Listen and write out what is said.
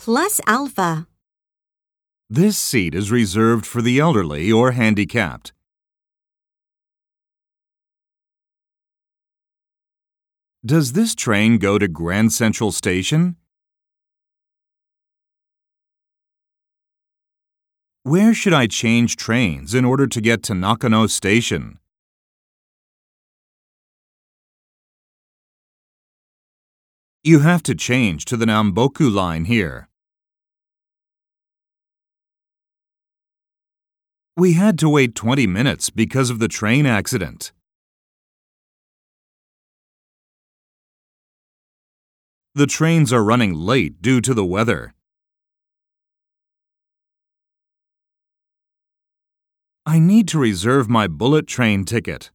plus alpha. This seat is reserved for the elderly or handicapped. Does this train go to Grand Central Station? Where should I change trains in order to get to Nakano Station? You have to change to the Namboku line here. We had to wait 20 minutes because of the train accident. The trains are running late due to the weather. I need to reserve my bullet train ticket.